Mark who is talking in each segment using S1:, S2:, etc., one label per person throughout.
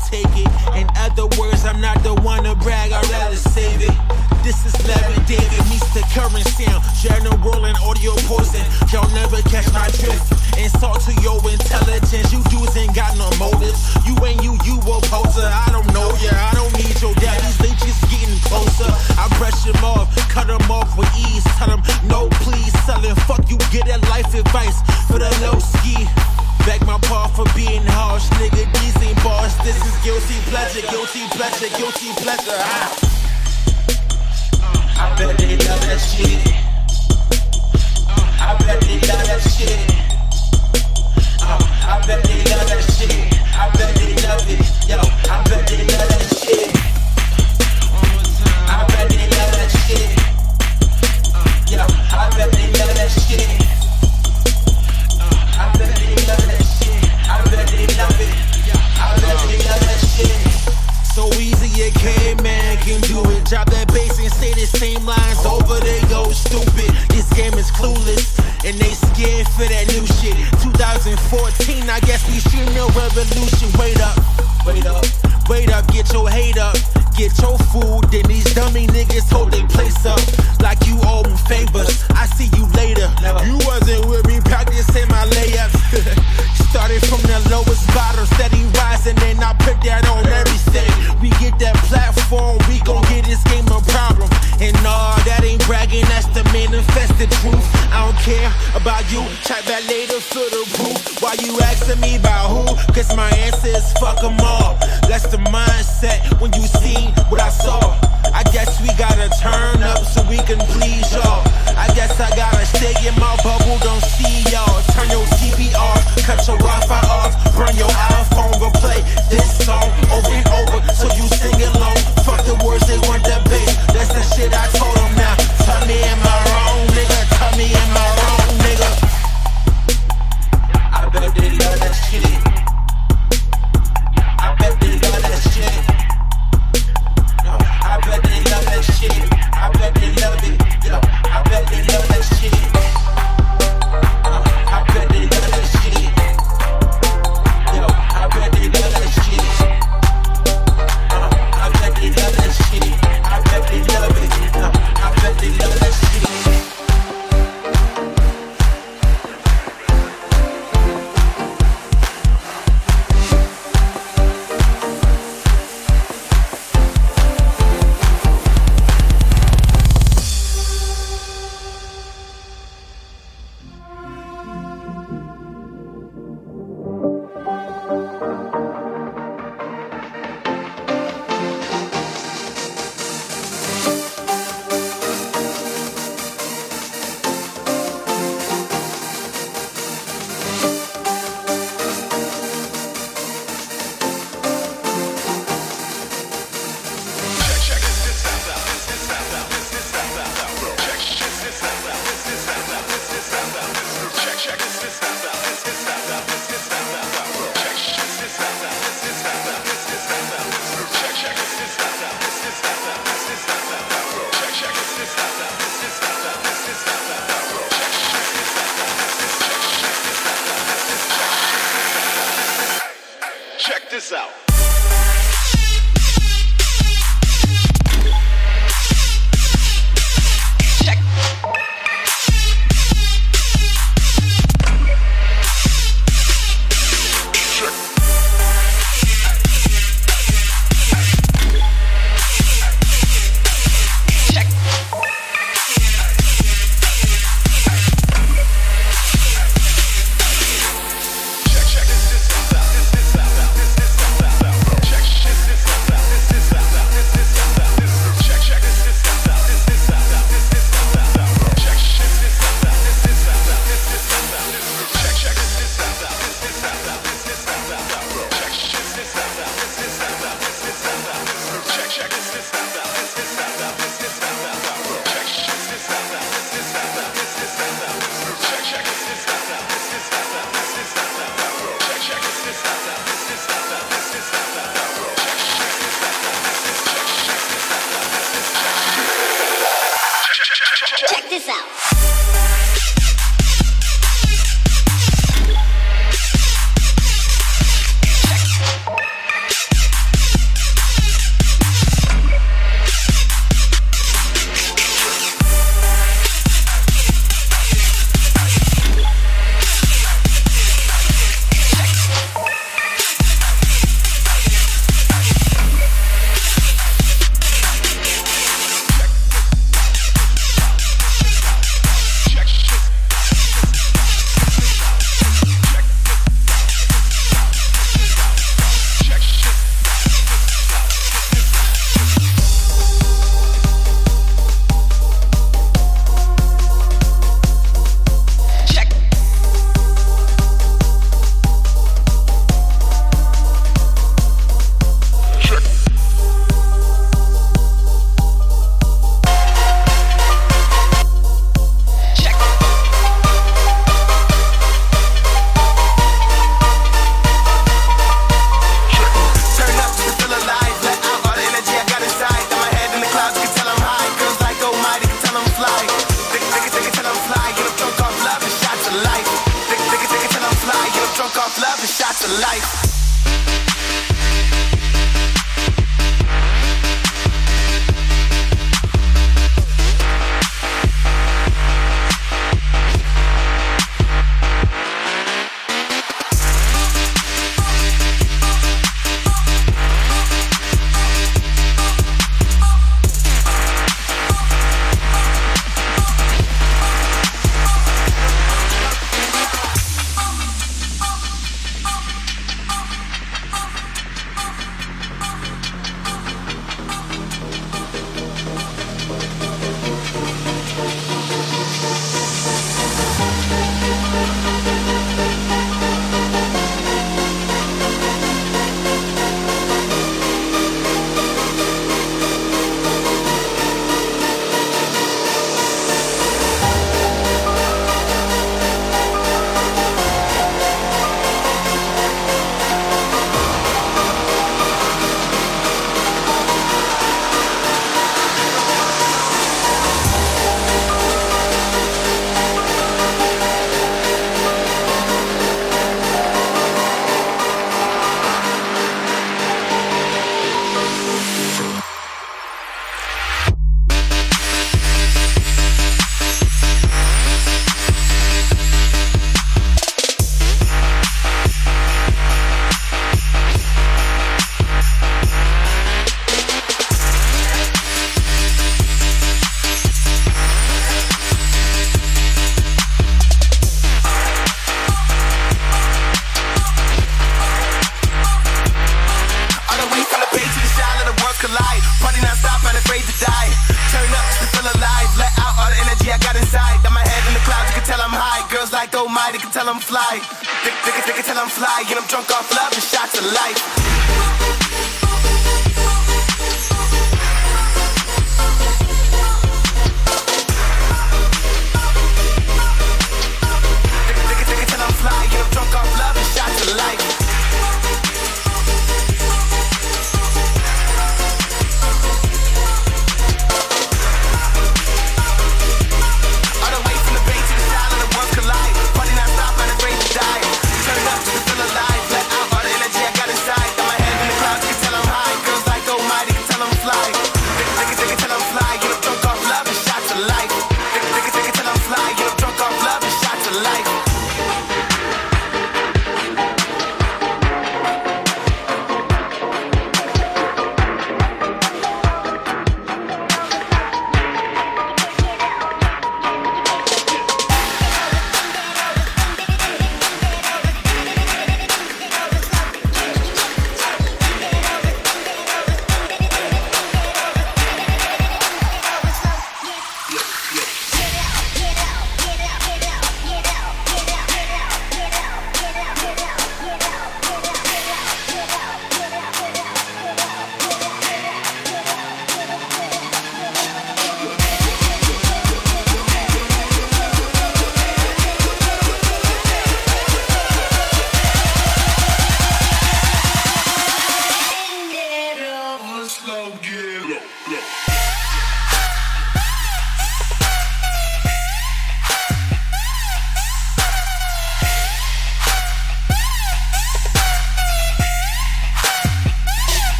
S1: take it. In other words, I'm not the one to brag, I'd rather save it. This is Larry David meets the current sound. General and audio poison. Y'all never catch my drift. Insult to your intelligence. You dudes ain't got no motives. You ain't you, you a poser. I don't know ya. I don't need your daddies. They just getting closer. I brush them off, cut them off with ease. Tell pleasure, guilty pleasure. I, I bet they love that shit. for that new shit. 2014, I guess we stream no revolution.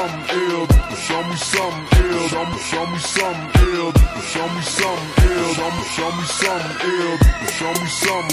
S2: something ill. Show me something ill. Show me, show something ill. Show me something ill. Show me, show something ill. Show me something.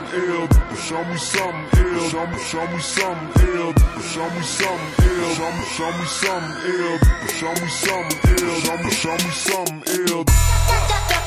S2: something ill. Show me something ill. Show me, show me something ill. Show me something ill. Show me, show me something ill. Show me something ill. Show me, show me something ill.